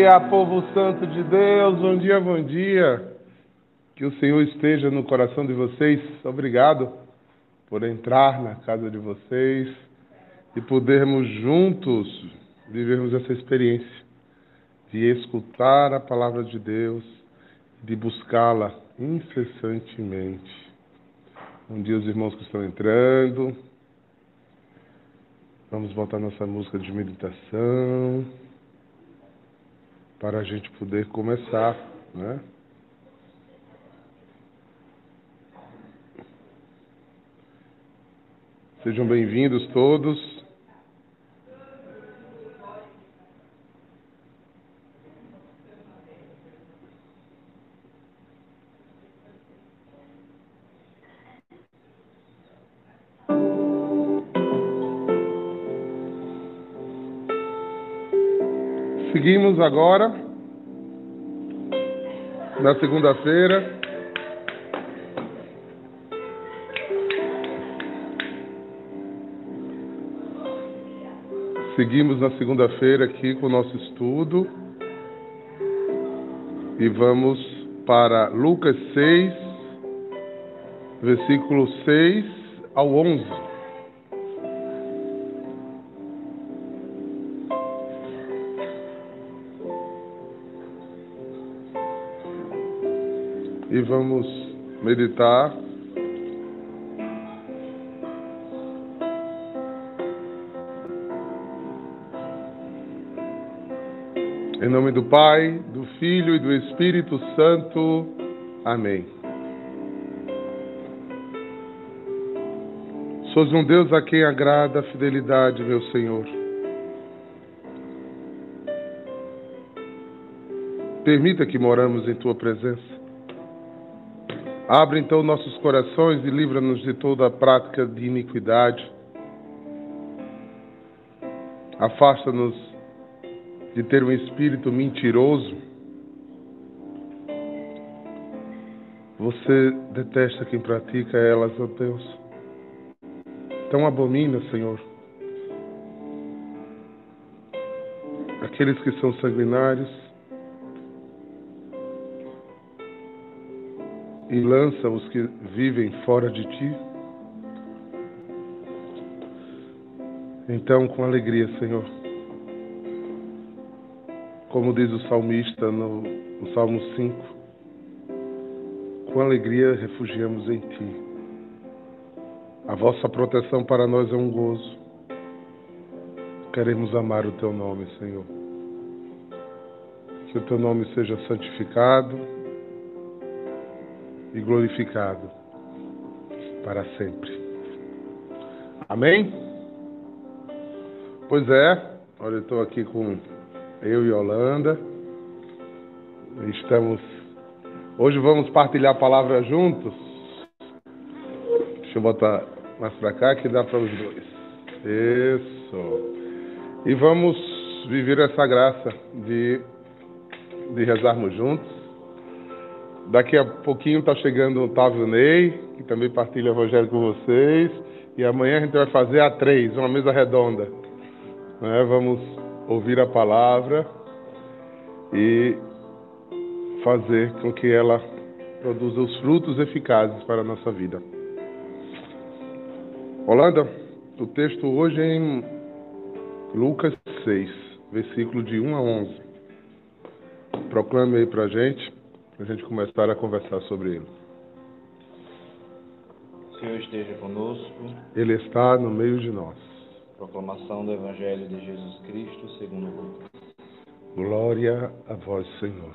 dia, povo santo de Deus. Bom dia, bom dia. Que o Senhor esteja no coração de vocês. Obrigado por entrar na casa de vocês e podermos juntos vivermos essa experiência de escutar a palavra de Deus, de buscá-la incessantemente. Bom dia, os irmãos que estão entrando. Vamos botar nossa música de meditação para a gente poder começar, né? Sejam bem-vindos todos. Seguimos agora na segunda-feira. Seguimos na segunda-feira aqui com o nosso estudo e vamos para Lucas 6, versículo 6 ao 11. E vamos meditar. Em nome do Pai, do Filho e do Espírito Santo. Amém. Sois um Deus a quem agrada a fidelidade, meu Senhor. Permita que moramos em tua presença. Abre então nossos corações e livra-nos de toda a prática de iniquidade. Afasta-nos de ter um espírito mentiroso. Você detesta quem pratica elas, ó Deus. Então abomina, Senhor. Aqueles que são sanguinários, e lança os que vivem fora de ti. Então, com alegria, Senhor, como diz o salmista no, no Salmo 5, com alegria refugiamos em Ti. A vossa proteção para nós é um gozo. Queremos amar o Teu nome, Senhor. Que o Teu nome seja santificado e glorificado para sempre. Amém? Pois é, olha, eu estou aqui com eu e Holanda. Estamos. Hoje vamos partilhar a palavra juntos. Deixa eu botar mais para cá que dá para os dois. Isso. E vamos viver essa graça de, de rezarmos juntos. Daqui a pouquinho está chegando o Otávio Ney, que também partilha o Evangelho com vocês. E amanhã a gente vai fazer a três, uma mesa redonda. Né? Vamos ouvir a palavra e fazer com que ela produza os frutos eficazes para a nossa vida. Holanda, o texto hoje é em Lucas 6, versículo de 1 a 11. Proclame aí para gente, a gente começar a conversar sobre ele. O Senhor esteja conosco. Ele está no meio de nós. Proclamação do Evangelho de Jesus Cristo segundo Lucas. Glória a vós, Senhor.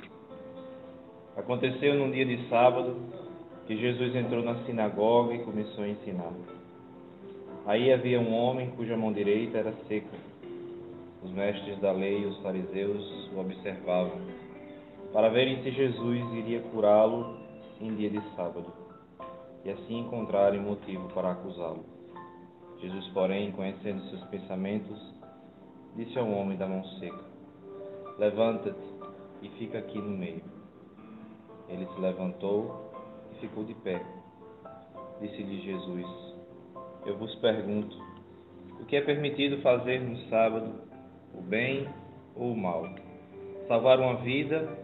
Aconteceu num dia de sábado que Jesus entrou na sinagoga e começou a ensinar. Aí havia um homem cuja mão direita era seca. Os mestres da lei e os fariseus o observavam, para verem se Jesus iria curá-lo em dia de sábado, e assim encontrarem motivo para acusá-lo. Jesus, porém, conhecendo seus pensamentos, disse ao homem da mão seca: Levanta-te e fica aqui no meio. Ele se levantou e ficou de pé. Disse-lhe Jesus: Eu vos pergunto, o que é permitido fazer no sábado, o bem ou o mal? Salvar uma vida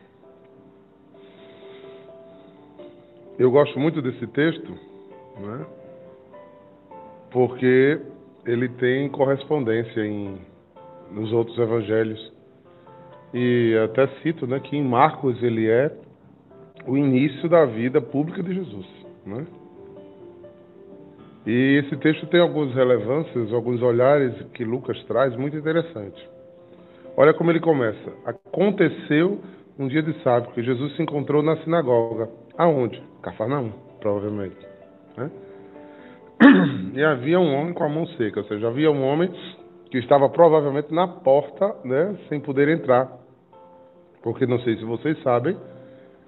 Eu gosto muito desse texto, né? porque ele tem correspondência em, nos outros evangelhos. E até cito né, que em Marcos ele é o início da vida pública de Jesus. Né? E esse texto tem algumas relevâncias, alguns olhares que Lucas traz muito interessantes. Olha como ele começa. Aconteceu um dia de sábado que Jesus se encontrou na sinagoga. Aonde? Cafarnaum, provavelmente. Né? E havia um homem com a mão seca, ou seja, havia um homem que estava provavelmente na porta, né, sem poder entrar. Porque não sei se vocês sabem,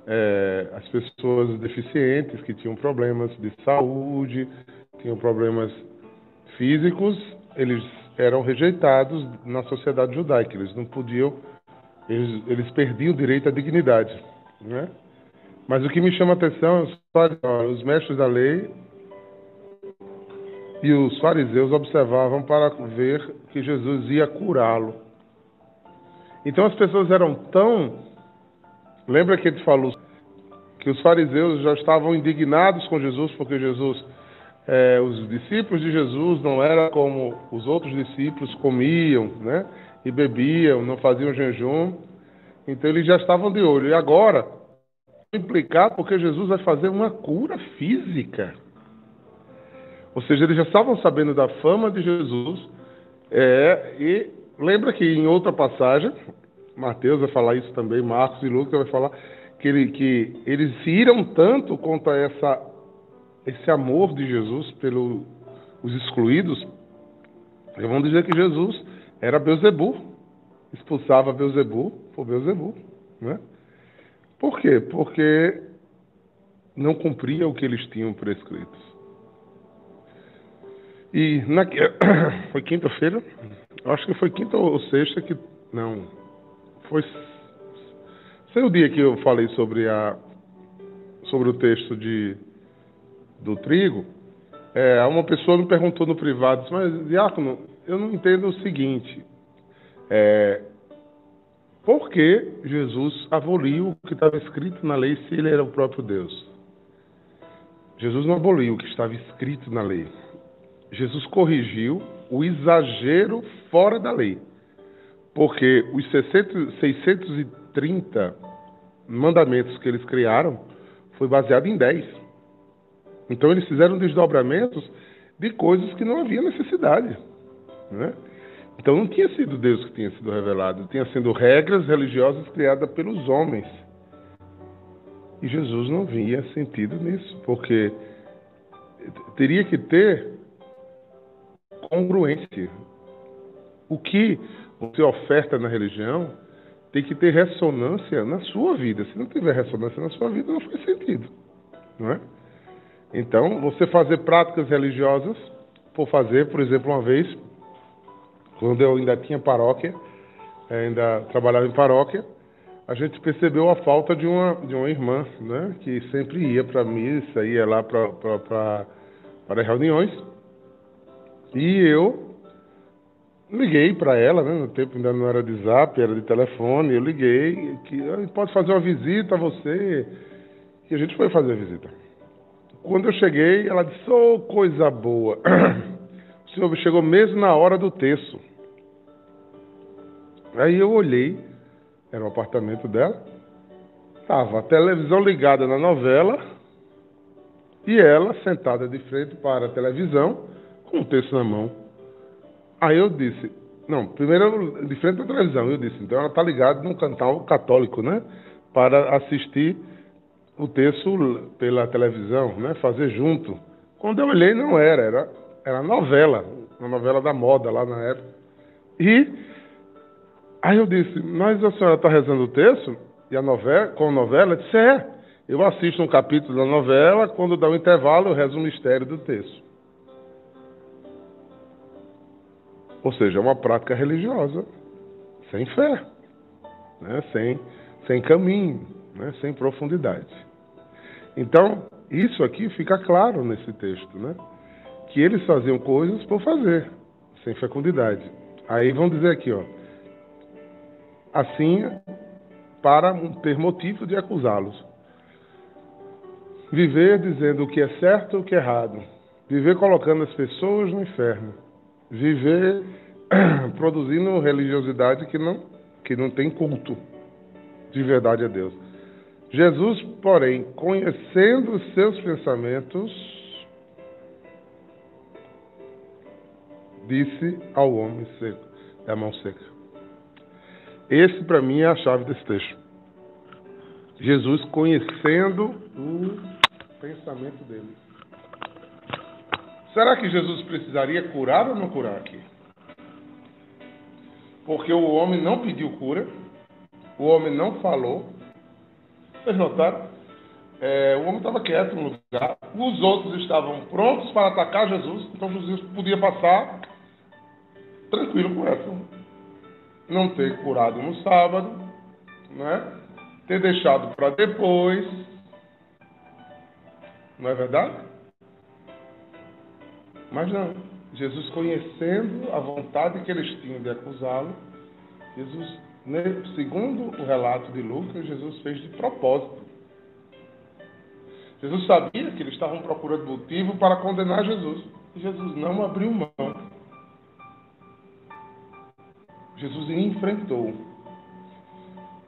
é, as pessoas deficientes que tinham problemas de saúde, tinham problemas físicos, eles eram rejeitados na sociedade judaica. Eles não podiam, eles, eles perdiam o direito à dignidade. Né? Mas o que me chama a atenção é os mestres da lei e os fariseus observavam para ver que Jesus ia curá-lo. Então as pessoas eram tão. Lembra que ele falou que os fariseus já estavam indignados com Jesus porque Jesus, é, os discípulos de Jesus não eram como os outros discípulos comiam, né? E bebiam, não faziam jejum. Então eles já estavam de olho. E agora, implicado porque Jesus vai fazer uma cura física. Ou seja, eles já estavam sabendo da fama de Jesus. É, e lembra que em outra passagem, Mateus vai falar isso também, Marcos e Lucas vai falar que, ele, que eles se iram tanto contra essa, esse amor de Jesus pelos excluídos, eles vão dizer que Jesus era Beuzebu, expulsava Beuzebu por Beuzebu, né? Por quê? Porque não cumpria o que eles tinham prescritos. E na, foi quinta-feira? Acho que foi quinta ou sexta que. Não. Foi. Sei o dia que eu falei sobre a sobre o texto de do trigo. É, uma pessoa me perguntou no privado, mas Diácono, eu não entendo o seguinte. É, por que Jesus aboliu o que estava escrito na lei se ele era o próprio Deus? Jesus não aboliu o que estava escrito na lei. Jesus corrigiu o exagero fora da lei. Porque os 630 mandamentos que eles criaram foi baseado em 10. Então eles fizeram desdobramentos de coisas que não havia necessidade. Né? Então não tinha sido Deus que tinha sido revelado, tinha sido regras religiosas criadas pelos homens. E Jesus não via sentido nisso, porque teria que ter congruência. O que você oferta na religião tem que ter ressonância na sua vida. Se não tiver ressonância na sua vida, não faz sentido. Não é? Então, você fazer práticas religiosas, por fazer, por exemplo, uma vez, quando eu ainda tinha paróquia, ainda trabalhava em paróquia, a gente percebeu a falta de uma, de uma irmã, né, que sempre ia para a missa, ia lá para reuniões. E eu liguei para ela, né, no tempo ainda não era de zap, era de telefone, eu liguei, que ah, pode fazer uma visita a você, e a gente foi fazer a visita. Quando eu cheguei, ela disse, oh, coisa boa, o senhor chegou mesmo na hora do terço. Aí eu olhei, era o apartamento dela, estava a televisão ligada na novela e ela sentada de frente para a televisão com o texto na mão. Aí eu disse, não, primeiro de frente à televisão, eu disse, então ela está ligada num canal católico, né? Para assistir o texto pela televisão, né? Fazer junto. Quando eu olhei, não era, era, era novela, uma novela da moda lá na época. E Aí eu disse, mas a senhora está rezando o texto? E a novela, com a novela? Eu disse, é. Eu assisto um capítulo da novela, quando dá um intervalo, eu rezo o mistério do texto. Ou seja, é uma prática religiosa, sem fé, né? sem, sem caminho, né? sem profundidade. Então, isso aqui fica claro nesse texto, né? que eles faziam coisas por fazer, sem fecundidade. Aí vão dizer aqui, ó, assim para ter motivo de acusá-los. Viver dizendo o que é certo e o que é errado. Viver colocando as pessoas no inferno. Viver produzindo religiosidade que não, que não tem culto de verdade a Deus. Jesus, porém, conhecendo os seus pensamentos, disse ao homem seco, da mão seca: esse, para mim, é a chave desse texto. Jesus conhecendo o pensamento dele. Será que Jesus precisaria curar ou não curar aqui? Porque o homem não pediu cura, o homem não falou. Vocês notaram? É, o homem estava quieto no lugar, os outros estavam prontos para atacar Jesus, então Jesus podia passar tranquilo com essa não ter curado no sábado, né? ter deixado para depois. Não é verdade? Mas não. Jesus, conhecendo a vontade que eles tinham de acusá-lo, Jesus, né, segundo o relato de Lucas, Jesus fez de propósito. Jesus sabia que eles estavam procurando motivo para condenar Jesus. E Jesus não abriu mão. Jesus enfrentou.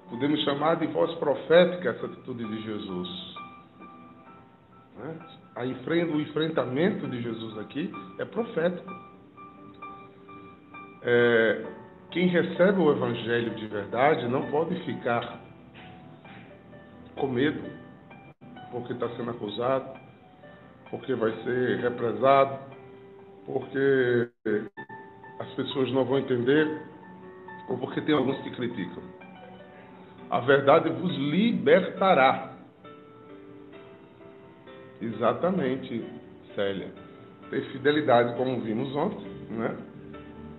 Podemos chamar de voz profética essa atitude de Jesus. Né? o enfrentamento de Jesus aqui é profético. É, quem recebe o Evangelho de verdade não pode ficar com medo, porque está sendo acusado, porque vai ser represado, porque as pessoas não vão entender ou porque tem alguns que criticam. A verdade vos libertará. Exatamente, Célia. ter fidelidade, como vimos ontem, né?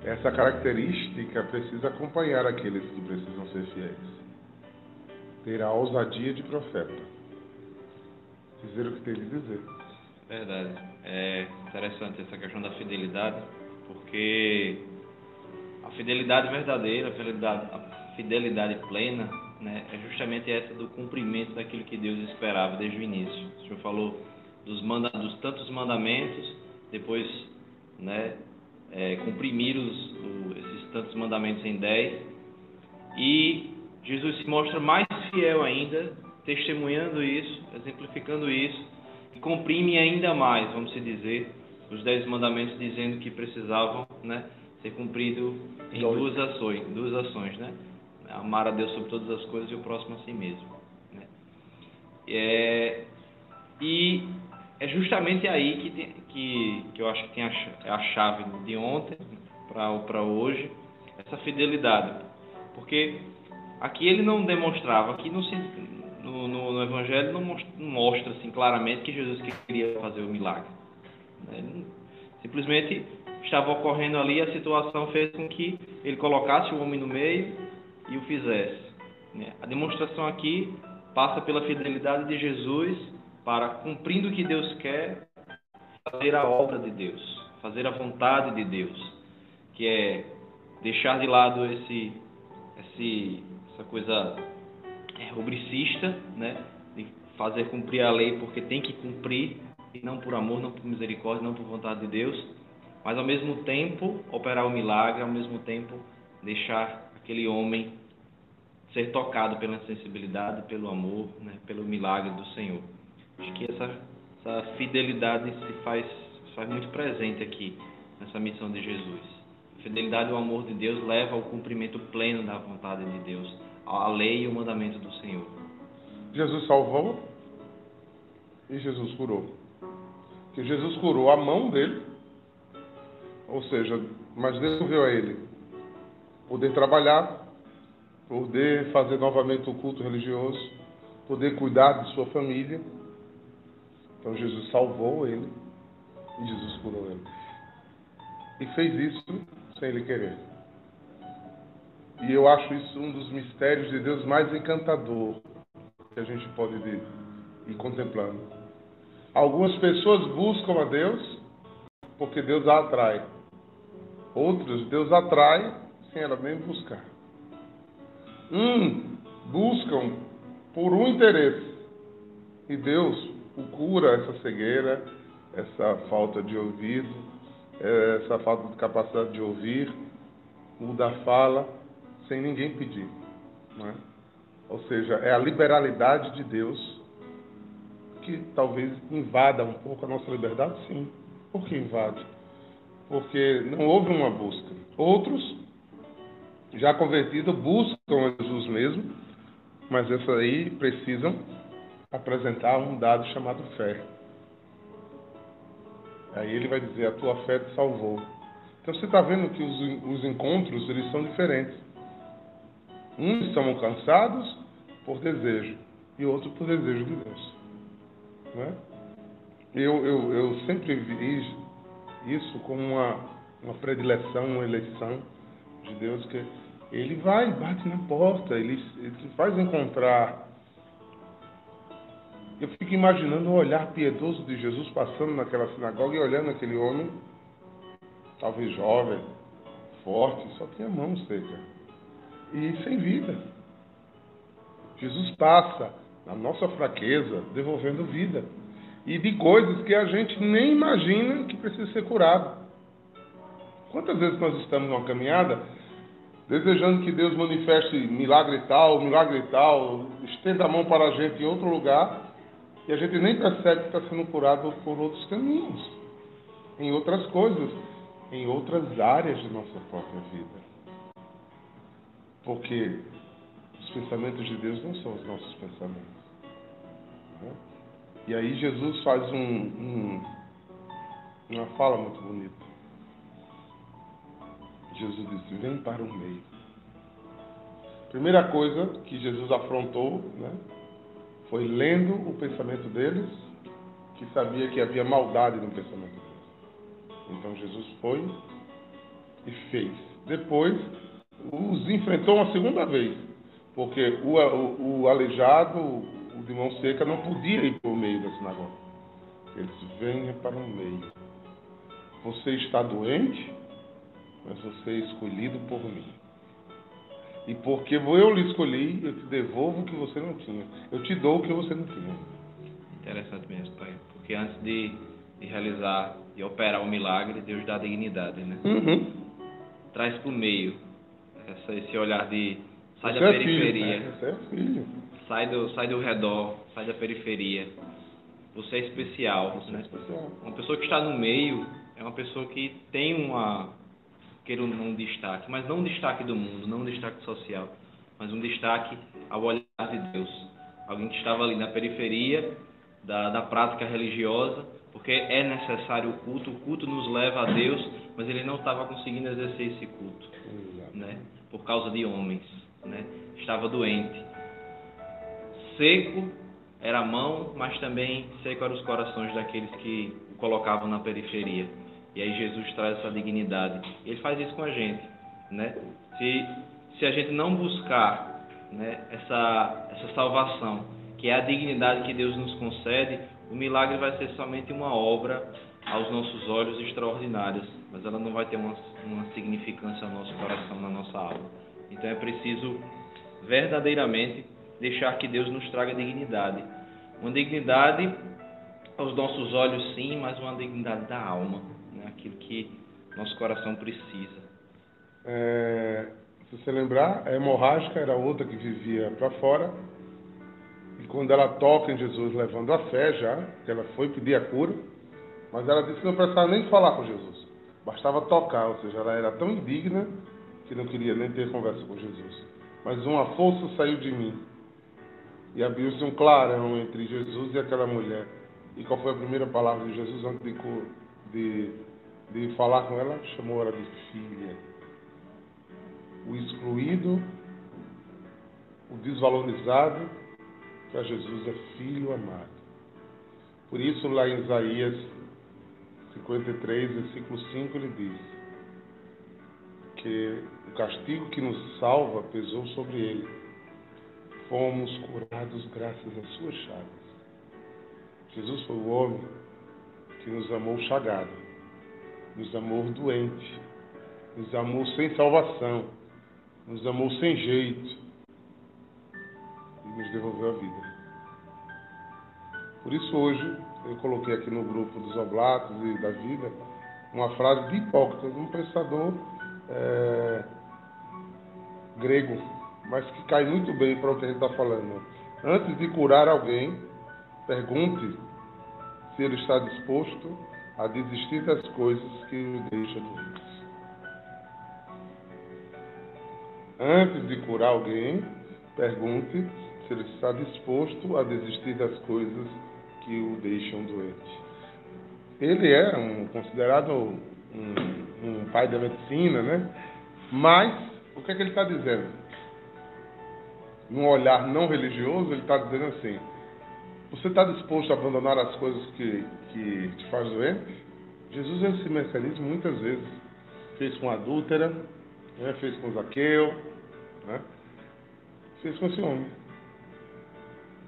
Essa característica precisa acompanhar aqueles que precisam ser fiéis. Ter a ousadia de profeta. Dizer o que tem de dizer. Verdade. É interessante essa questão da fidelidade, porque a fidelidade verdadeira, a fidelidade, a fidelidade plena, né, é justamente essa do cumprimento daquilo que Deus esperava desde o início. O senhor falou dos, manda, dos tantos mandamentos, depois né, é, comprimir os, o, esses tantos mandamentos em dez, e Jesus se mostra mais fiel ainda, testemunhando isso, exemplificando isso, e comprime ainda mais, vamos dizer, os dez mandamentos, dizendo que precisavam né, ser cumprido em duas ações, duas ações, né? Amar a Deus sobre todas as coisas e o próximo a si mesmo. Né? É, e é justamente aí que, tem, que, que eu acho que tem a, é a chave de ontem para hoje, essa fidelidade. Porque aqui ele não demonstrava, aqui no, no, no Evangelho não mostra, não mostra, assim claramente que Jesus queria fazer o milagre. Né? Simplesmente estava ocorrendo ali, a situação fez com que ele colocasse o homem no meio e o fizesse. Né? A demonstração aqui passa pela fidelidade de Jesus para, cumprindo o que Deus quer, fazer a obra de Deus, fazer a vontade de Deus, que é deixar de lado esse, esse essa coisa é, rubricista, né? de fazer cumprir a lei porque tem que cumprir, e não por amor, não por misericórdia, não por vontade de Deus, mas ao mesmo tempo operar o milagre, ao mesmo tempo deixar aquele homem ser tocado pela sensibilidade, pelo amor, né, pelo milagre do Senhor. Acho que essa, essa fidelidade se faz, se faz muito presente aqui nessa missão de Jesus. A fidelidade o amor de Deus leva ao cumprimento pleno da vontade de Deus, a lei e o mandamento do Senhor. Jesus salvou e Jesus curou. Que Jesus curou a mão dele ou seja, mas Deus deu a ele poder trabalhar, poder fazer novamente o culto religioso, poder cuidar de sua família. Então Jesus salvou ele e Jesus curou ele. E fez isso sem ele querer. E eu acho isso um dos mistérios de Deus mais encantador que a gente pode ir contemplando. Algumas pessoas buscam a Deus porque Deus a atrai. Outros, Deus atrai sem ela nem buscar. Um buscam por um interesse. E Deus o cura essa cegueira, essa falta de ouvido, essa falta de capacidade de ouvir, muda a fala, sem ninguém pedir. É? Ou seja, é a liberalidade de Deus que talvez invada um pouco a nossa liberdade, sim. Por que invade? Porque não houve uma busca. Outros, já convertidos, buscam Jesus mesmo, mas esses aí precisam apresentar um dado chamado fé. Aí ele vai dizer: A tua fé te salvou. Então você está vendo que os, os encontros eles são diferentes. Uns são alcançados por desejo e outros por desejo de Deus. Não é? eu, eu, eu sempre vi isso como uma, uma predileção, uma eleição de Deus, que ele vai, bate na porta, ele, ele faz encontrar. Eu fico imaginando o olhar piedoso de Jesus passando naquela sinagoga e olhando aquele homem, talvez jovem, forte, só tinha mão seca e sem vida. Jesus passa na nossa fraqueza, devolvendo vida e de coisas que a gente nem imagina que precisa ser curado. Quantas vezes nós estamos numa caminhada desejando que Deus manifeste milagre tal, milagre tal, estenda a mão para a gente em outro lugar e a gente nem percebe que está sendo curado por outros caminhos, em outras coisas, em outras áreas de nossa própria vida. Porque os pensamentos de Deus não são os nossos pensamentos. Né? E aí Jesus faz um, um, uma fala muito bonita. Jesus disse: Vem para o meio. Primeira coisa que Jesus afrontou né, foi lendo o pensamento deles, que sabia que havia maldade no pensamento deles. Então Jesus foi e fez. Depois os enfrentou uma segunda vez, porque o, o, o aleijado, o de mão seca, não podia ir por meio da sinagoga. Ele disse: venha para o meio. Você está doente, mas você é escolhido por mim. E porque eu lhe escolhi, eu te devolvo o que você não tinha. Eu te dou o que você não tinha. Interessante mesmo, pai. Porque antes de, de realizar e operar o milagre, Deus dá dignidade, né? Uhum. Traz para o meio essa, esse olhar de sai Você da é periferia, Filho, né? Você é filho. Sai, do, sai do redor, sai da periferia. Você é especial, Você é especial. Uma pessoa que está no meio é uma pessoa que tem uma, queira um destaque, mas não um destaque do mundo, não um destaque social, mas um destaque ao olhar de Deus. Alguém que estava ali na periferia da, da prática religiosa, porque é necessário o culto, o culto nos leva a Deus, mas ele não estava conseguindo exercer esse culto, né? Por causa de homens, né? Estava doente. Seco era a mão, mas também seco eram os corações daqueles que o colocavam na periferia. E aí Jesus traz essa dignidade. Ele faz isso com a gente, né? Se, se a gente não buscar né, essa, essa salvação, que é a dignidade que Deus nos concede, o milagre vai ser somente uma obra aos nossos olhos extraordinárias, mas ela não vai ter uma, uma significância no nosso coração, na nossa alma. Então é preciso verdadeiramente deixar que Deus nos traga dignidade. Uma dignidade aos nossos olhos, sim, mas uma dignidade da alma, né? aquilo que nosso coração precisa. É, se você lembrar, a hemorrágica era outra que vivia para fora. E quando ela toca em Jesus, levando a fé já, que ela foi pedir a cura, mas ela disse que não precisava nem falar com Jesus, bastava tocar, ou seja, ela era tão indigna que não queria nem ter conversa com Jesus. Mas uma força saiu de mim e abriu-se um clarão entre Jesus e aquela mulher. E qual foi a primeira palavra de Jesus antes de, de, de falar com ela? Chamou ela de filha o excluído, o desvalorizado, para Jesus é filho amado. Por isso, lá em Isaías 53, versículo 5, ele diz que o castigo que nos salva pesou sobre ele. Fomos curados graças às suas chagas. Jesus foi o homem que nos amou chagado, nos amou doente, nos amou sem salvação, nos amou sem jeito e nos devolveu a vida. Por isso hoje eu coloquei aqui no grupo dos oblatos e da vida uma frase de Hipócrates, um pensador é, grego, mas que cai muito bem para o que a gente está falando. Antes de curar alguém, pergunte se ele está disposto a desistir das coisas que o deixam doentes. Antes de curar alguém, pergunte se ele está disposto a desistir das coisas que o deixam doente. Ele é um, considerado um, um pai da medicina, né? Mas, o que é que ele está dizendo? Num olhar não religioso, ele está dizendo assim: você está disposto a abandonar as coisas que, que te faz doente? Jesus é esse mecanismo muitas vezes. Fez com a adúltera, né? fez com Zaqueu, né? fez com esse homem.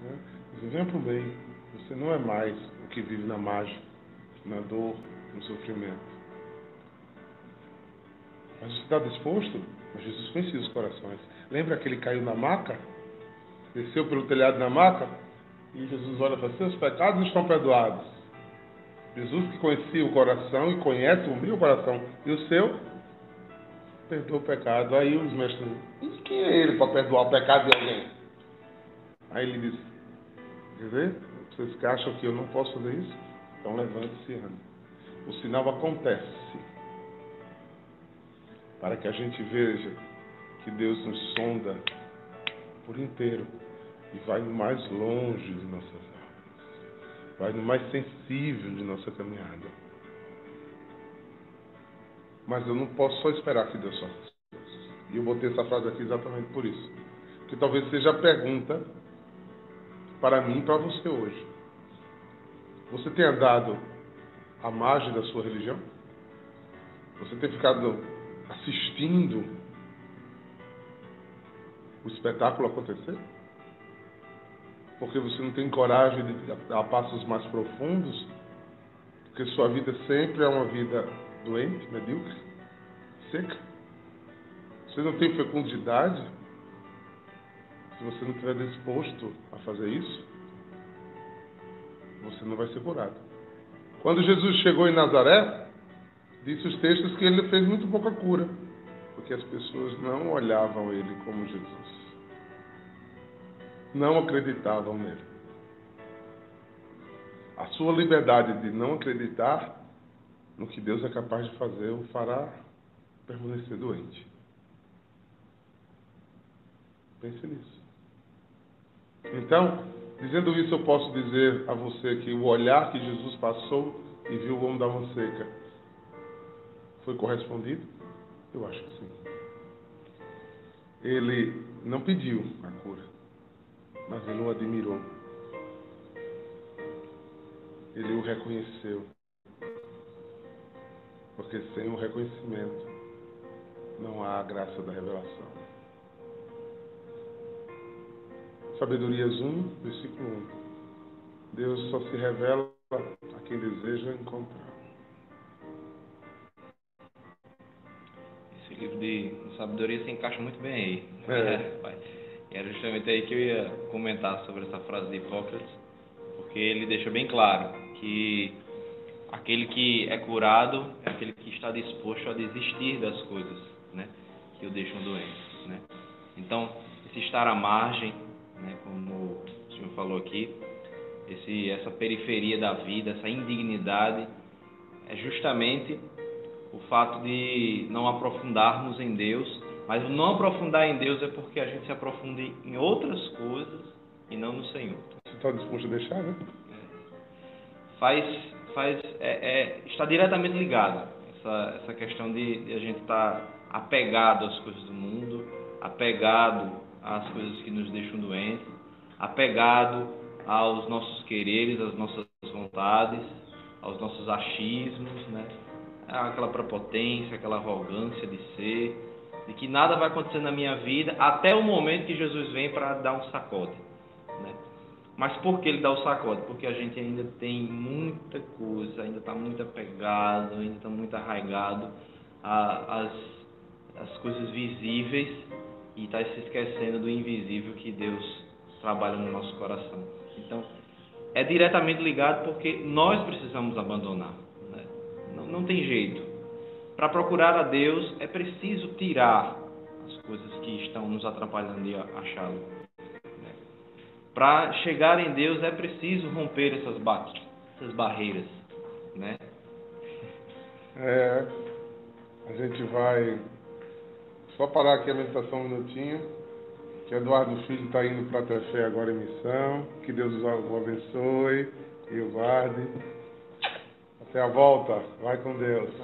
Né? Venha para o bem. Você não é mais o que vive na mágica, na dor, no sofrimento. Mas está disposto? Mas Jesus conhecia os corações. Lembra que ele caiu na maca? Desceu pelo telhado na maca? E Jesus olha para seus pecados estão perdoados. Jesus que conhecia o coração e conhece o meu coração e o seu, perdoa o pecado. Aí os mestres dizem, e quem é ele para perdoar o pecado de alguém? Aí ele diz, quer ver? Vocês acham que eu não posso fazer isso? Então levante-se e ande. O sinal acontece para que a gente veja que Deus nos sonda por inteiro e vai no mais longe de nossas almas, vai no mais sensível de nossa caminhada. Mas eu não posso só esperar que Deus faça coisas. E eu botei essa frase aqui exatamente por isso. Que talvez seja a pergunta para mim e para você hoje. Você tem andado à margem da sua religião? Você tem ficado assistindo o espetáculo acontecer? Porque você não tem coragem de dar passos mais profundos? Porque sua vida sempre é uma vida doente, medíocre, seca? Você não tem fecundidade? Se você não estiver disposto a fazer isso, você não vai ser curado. Quando Jesus chegou em Nazaré, disse os textos que ele fez muito pouca cura, porque as pessoas não olhavam ele como Jesus. Não acreditavam nele. A sua liberdade de não acreditar no que Deus é capaz de fazer o fará permanecer doente. Pense nisso. Então, dizendo isso, eu posso dizer a você que o olhar que Jesus passou e viu o homem da mão seca foi correspondido? Eu acho que sim. Ele não pediu a cura, mas ele o admirou. Ele o reconheceu. Porque sem o reconhecimento não há a graça da revelação. Sabedorias 1, versículo 1. Deus só se revela a quem deseja encontrar. Esse livro de sabedoria se encaixa muito bem aí. É. pai. E era justamente aí que eu ia comentar sobre essa frase de Hipócrates, porque ele deixa bem claro que aquele que é curado é aquele que está disposto a desistir das coisas, né, que o deixam doente, né? Então, esse estar à margem, né, como o senhor falou aqui, esse essa periferia da vida, essa indignidade é justamente o fato de não aprofundarmos em Deus, mas o não aprofundar em Deus é porque a gente se aprofunda em outras coisas e não no Senhor. Você está disposto a deixar, né? Faz, faz, é, é, está diretamente ligado essa, essa questão de, de a gente estar apegado às coisas do mundo, apegado às coisas que nos deixam doentes, apegado aos nossos quereres, às nossas vontades, aos nossos achismos, né? Aquela prepotência, aquela arrogância de ser, de que nada vai acontecer na minha vida até o momento que Jesus vem para dar um sacode. Né? Mas por que ele dá o sacode? Porque a gente ainda tem muita coisa, ainda está muito apegado, ainda está muito arraigado às, às coisas visíveis e está se esquecendo do invisível que Deus trabalha no nosso coração. Então, é diretamente ligado porque nós precisamos abandonar. Não, tem jeito. Para procurar a Deus é preciso tirar as coisas que estão nos atrapalhando de achá-lo. Para chegar em Deus é preciso romper essas, ba essas barreiras. Né? É, a gente vai só parar aqui a meditação um minutinho. Que Eduardo Filho está indo para a Tefé agora em missão. Que Deus o abençoe. E o. A volta. Vai com Deus.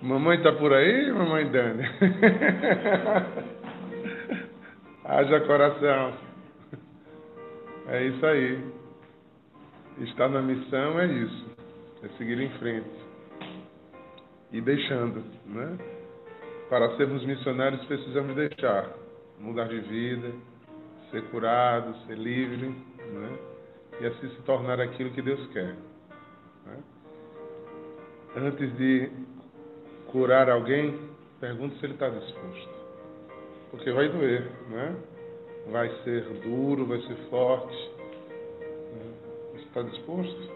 Mamãe está por aí, mamãe Dani? Haja coração. É isso aí. Estar na missão é isso. É seguir em frente. E deixando, né? Para sermos missionários precisamos deixar. Mudar de vida, ser curado, ser livre, né? E assim se tornar aquilo que Deus quer. né? Antes de curar alguém, pergunte se ele está disposto. Porque vai doer, né? Vai ser duro, vai ser forte. né? Você está disposto?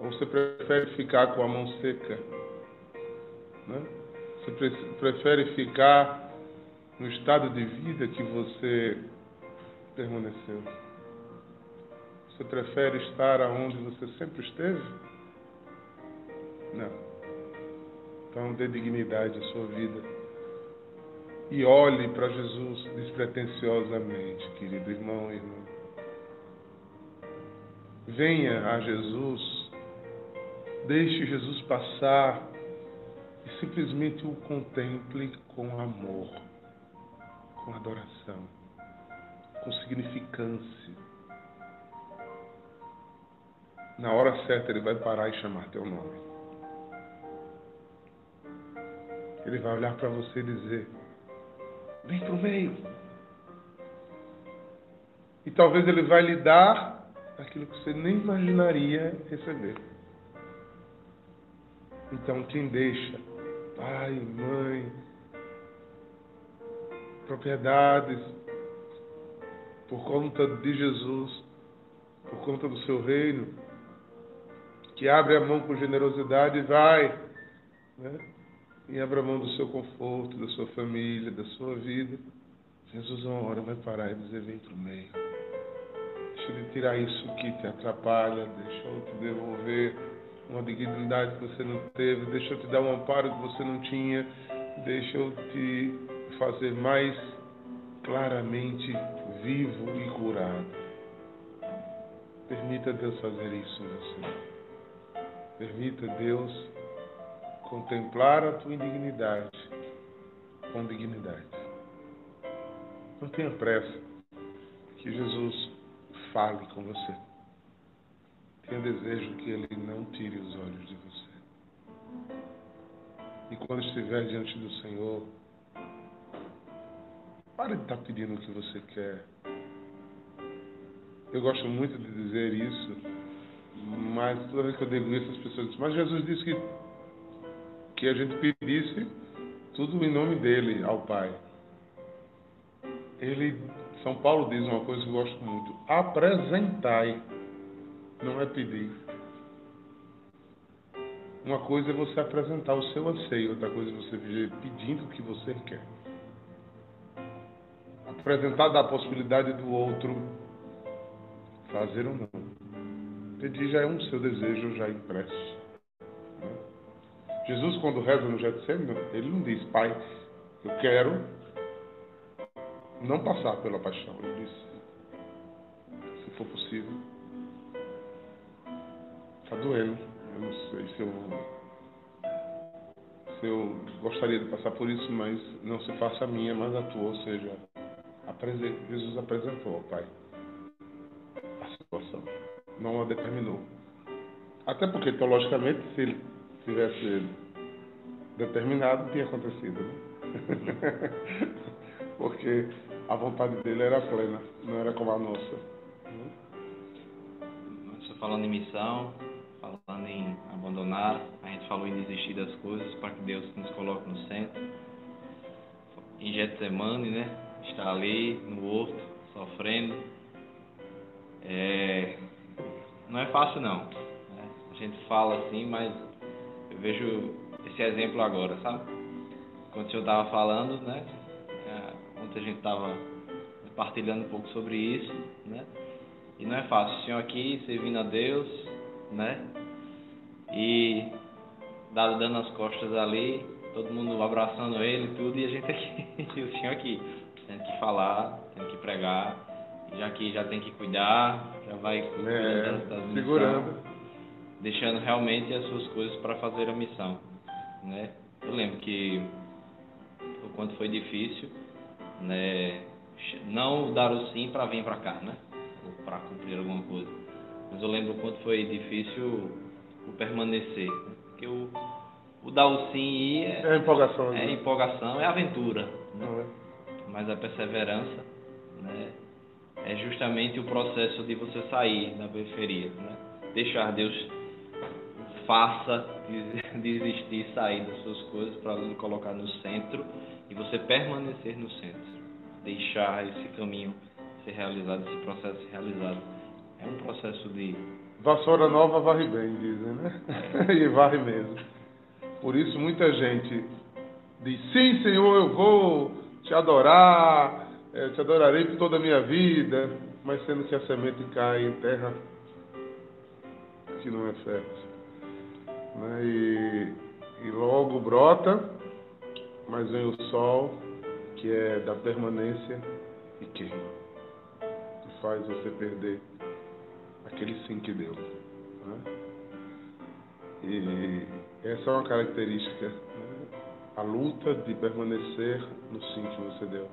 Ou você prefere ficar com a mão seca? Né? Você pre- prefere ficar no estado de vida que você permaneceu? Você prefere estar aonde você sempre esteve? Não. Então dê dignidade à sua vida. E olhe para Jesus despretensiosamente, querido irmão e irmã. Venha a Jesus, deixe Jesus passar e simplesmente o contemple com amor, com adoração, com significância. na hora certa ele vai parar e chamar teu nome. Ele vai olhar para você e dizer: Vem para o meio. E talvez ele vai lhe dar aquilo que você nem imaginaria receber. Então, quem deixa pai, mãe, propriedades, por conta de Jesus, por conta do seu reino, que abre a mão com generosidade e vai, né? e abre a mão do seu conforto, da sua família, da sua vida. Jesus, uma hora vai parar e dizer: vem para o meio. Deixa eu tirar isso que te atrapalha, deixa eu te devolver uma dignidade que você não teve, deixa eu te dar um amparo que você não tinha, deixa eu te fazer mais claramente vivo e curado. Permita Deus fazer isso em você. Permita Deus contemplar a tua indignidade com dignidade. Não tenha pressa que Jesus fale com você. Tenha desejo que Ele não tire os olhos de você. E quando estiver diante do Senhor, Pare de estar pedindo o que você quer. Eu gosto muito de dizer isso, mas toda vez que eu digo isso, as pessoas dizem, mas Jesus disse que, que a gente pedisse tudo em nome dele ao Pai. Ele, São Paulo diz uma coisa que eu gosto muito: apresentai, não é pedir. Uma coisa é você apresentar o seu anseio, outra coisa é você viver pedindo o que você quer apresentada a possibilidade do outro fazer ou não. Pedir já é um seu desejo já impresso. Jesus, quando reza no Getsemane, ele não diz, Pai, eu quero não passar pela paixão. Ele diz, se for possível, está doendo. Eu não sei se eu, se eu gostaria de passar por isso, mas não se faça a minha, mas a tua, ou seja, Jesus apresentou Pai a situação. Não a determinou. Até porque, teologicamente, se ele tivesse determinado, tinha acontecido. Né? porque a vontade dele era plena, não era como a nossa. Você falando em missão, falando em abandonar, a gente falou em desistir das coisas para que Deus nos coloque no centro. Em Getsemane, né? Está ali no horto, sofrendo. É, não é fácil não. A gente fala assim, mas eu vejo esse exemplo agora, sabe? Quando o senhor estava falando, né? É, ontem a gente estava partilhando um pouco sobre isso, né? E não é fácil. O senhor aqui servindo a Deus, né? E dando as costas ali, todo mundo abraçando ele tudo, e a gente aqui, e o senhor aqui tendo que falar, tendo que pregar, já que já tem que cuidar, já vai é, das, segurando. Missão, deixando realmente as suas coisas para fazer a missão, né? Eu lembro que o quanto foi difícil, né? Não dar o sim para vir para cá, né? Ou para cumprir alguma coisa. Mas eu lembro o quanto foi difícil o permanecer, né? porque o, o dar o sim e é, é empolgação, é né? empolgação, é aventura. Né? É mas a perseverança né, é justamente o processo de você sair da periferia, né? deixar Deus faça desistir, sair das suas coisas para lhe colocar no centro e você permanecer no centro, deixar esse caminho ser realizado, esse processo ser realizado. É um processo de vassoura nova varre bem, dizem, né? É. e varre mesmo. Por isso muita gente diz: sim, Senhor, eu vou te adorar, é, te adorarei por toda a minha vida, mas sendo que a semente cai em terra que não é fértil. Né? E, e logo brota, mas vem o sol, que é da permanência e queima. Que faz você perder aquele sim que deu. Né? E essa é uma característica né? A luta de permanecer no sim que você deu.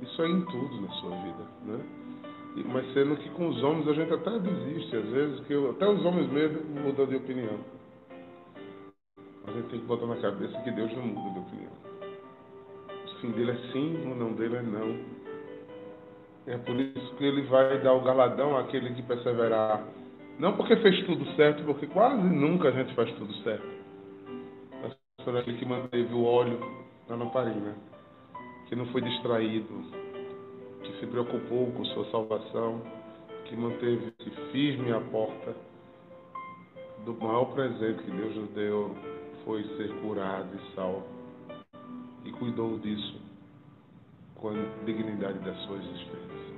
Isso é em tudo na sua vida, né? E- Mas sendo que com os homens a gente até desiste, às vezes, que eu- até os homens mesmo mudam de opinião. A gente tem que botar na cabeça que Deus não muda de opinião. O sim dele é sim, o não dele é não. É por isso que ele vai dar o galadão àquele que perseverar. Não porque fez tudo certo, porque quase nunca a gente faz tudo certo. Aquele que manteve o óleo na lamparina, que não foi distraído, que se preocupou com sua salvação, que manteve firme a porta do maior presente que Deus nos deu, foi ser curado e salvo. E cuidou disso com a dignidade da sua existência.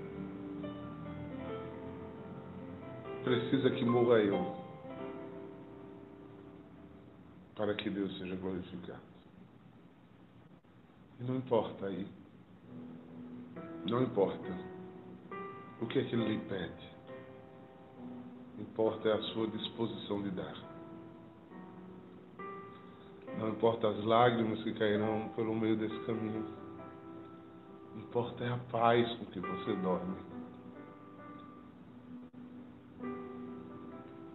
Precisa que morra eu para que Deus seja glorificado. E não importa aí. Não importa o que ele lhe pede. Importa é a sua disposição de dar. Não importa as lágrimas que cairão pelo meio desse caminho. Importa é a paz com que você dorme.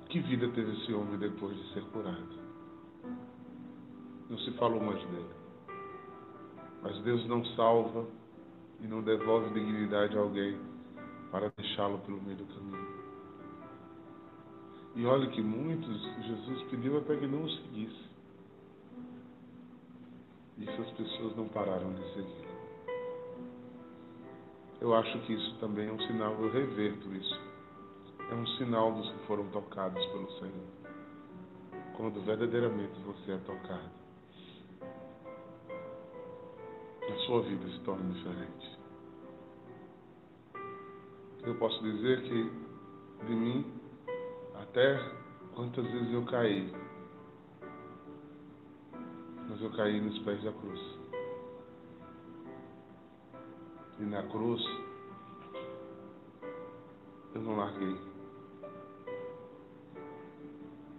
Que vida teve esse homem depois de ser curado? Não se falou mais dele. Mas Deus não salva e não devolve dignidade a alguém para deixá-lo pelo meio do caminho. E olha que muitos, Jesus pediu até que não o seguisse. E essas pessoas não pararam de seguir. Eu acho que isso também é um sinal, eu reverto isso. É um sinal dos que foram tocados pelo Senhor. Quando verdadeiramente você é tocado, a sua vida se torna diferente. Eu posso dizer que de mim, até quantas vezes eu caí, mas eu caí nos pés da cruz. E na cruz, eu não larguei.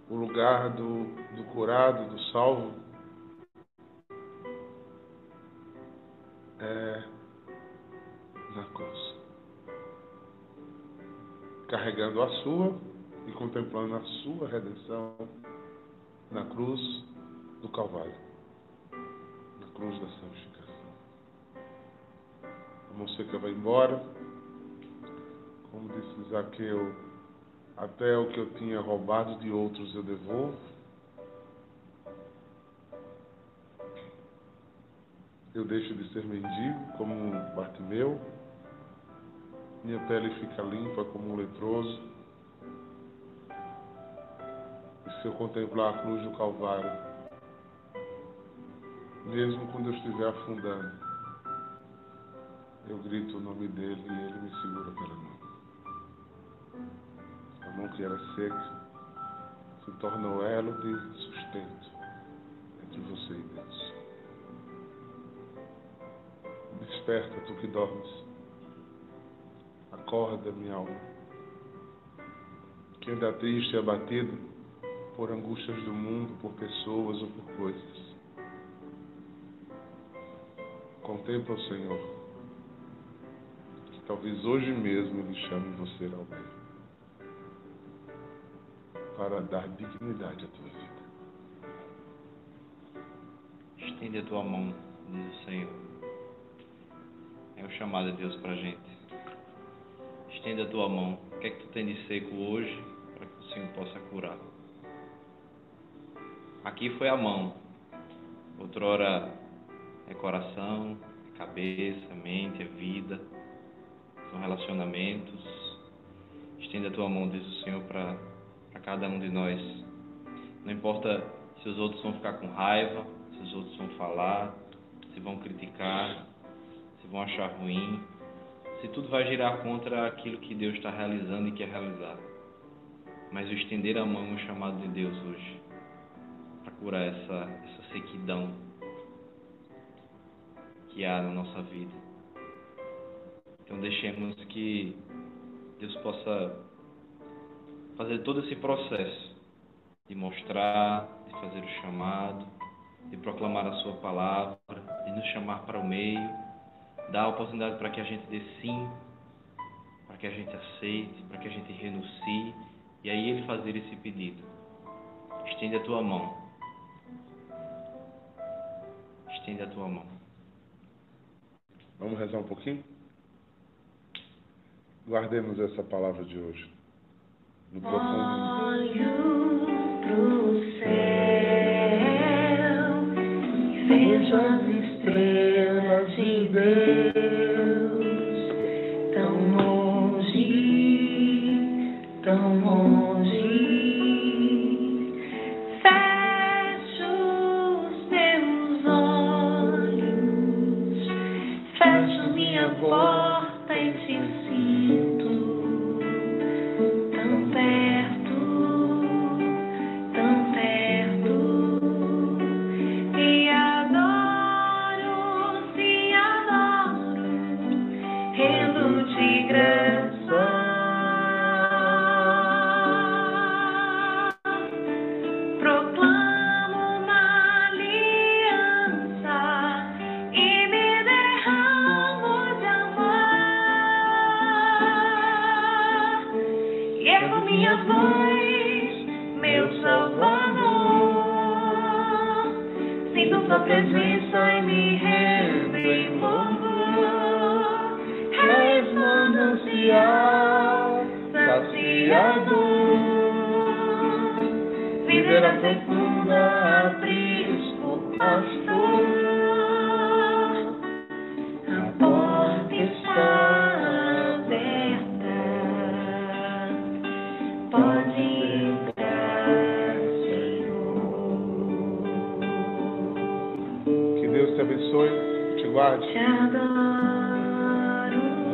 O lugar do, do curado, do salvo, é na cruz. Carregando a sua e contemplando a sua redenção na cruz do Calvário, na cruz da santificação. A mão seca vai embora, como disse Zaqueu, até o que eu tinha roubado de outros eu devolvo. Eu deixo de ser mendigo como um Bartimeu. Minha pele fica limpa como um leproso. E se eu contemplar a cruz do Calvário, mesmo quando eu estiver afundando, eu grito o nome dele e ele me segura pela mão. Mão que era seca se torna o elo de sustento entre você e Deus. Desperta, tu que dormes. Acorda, minha alma. Que anda triste e abatido por angústias do mundo, por pessoas ou por coisas. Contempla o Senhor. Que talvez hoje mesmo Ele chame você ao bem. Para dar dignidade à tua vida. Estende a tua mão, diz o Senhor. É o chamado de Deus para a gente. Estende a tua mão. O que é que tu tem de seco hoje para que o Senhor possa curar? Aqui foi a mão. Outrora é coração, é cabeça, é mente, é vida. São relacionamentos. Estende a tua mão, diz o Senhor, para cada um de nós. Não importa se os outros vão ficar com raiva, se os outros vão falar, se vão criticar, se vão achar ruim, se tudo vai girar contra aquilo que Deus está realizando e quer realizar. Mas o estender a mão é chamado de Deus hoje para curar essa, essa sequidão que há na nossa vida. Então deixemos que Deus possa fazer todo esse processo de mostrar, de fazer o chamado, de proclamar a sua palavra, de nos chamar para o meio, dar a oportunidade para que a gente dê sim para que a gente aceite, para que a gente renuncie e aí Ele fazer esse pedido. Estende a tua mão. Estende a tua mão. Vamos rezar um pouquinho? Guardemos essa palavra de hoje no profundo. Pro céu vejo as estrelas de Deus tão longe, tão longe.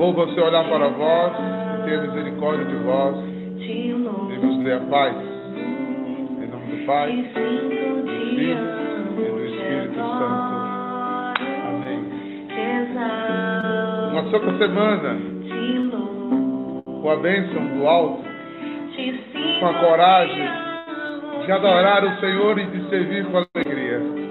Volva seu olhar para vós, e tenha misericórdia de vós, e vos dê a paz. Em nome do Pai, do Filho e do Espírito Santo. Amém. Uma santa semana, com a bênção do alto, com a coragem de adorar o Senhor e de servir com alegria.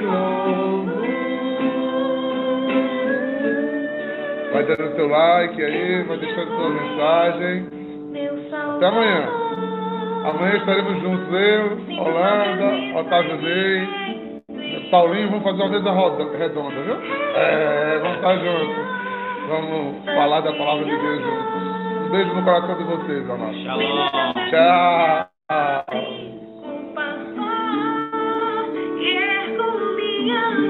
louvo. Vai dando seu like aí, vai deixando sua mensagem. Até amanhã. Amanhã estaremos juntos, eu, Holanda, Otávio Ney, Paulinho, vamos fazer uma mesa redonda, viu? É, vamos estar juntos. Vamos falar da palavra de Deus juntos. Um beijo no coração de vocês, amados. Tchau.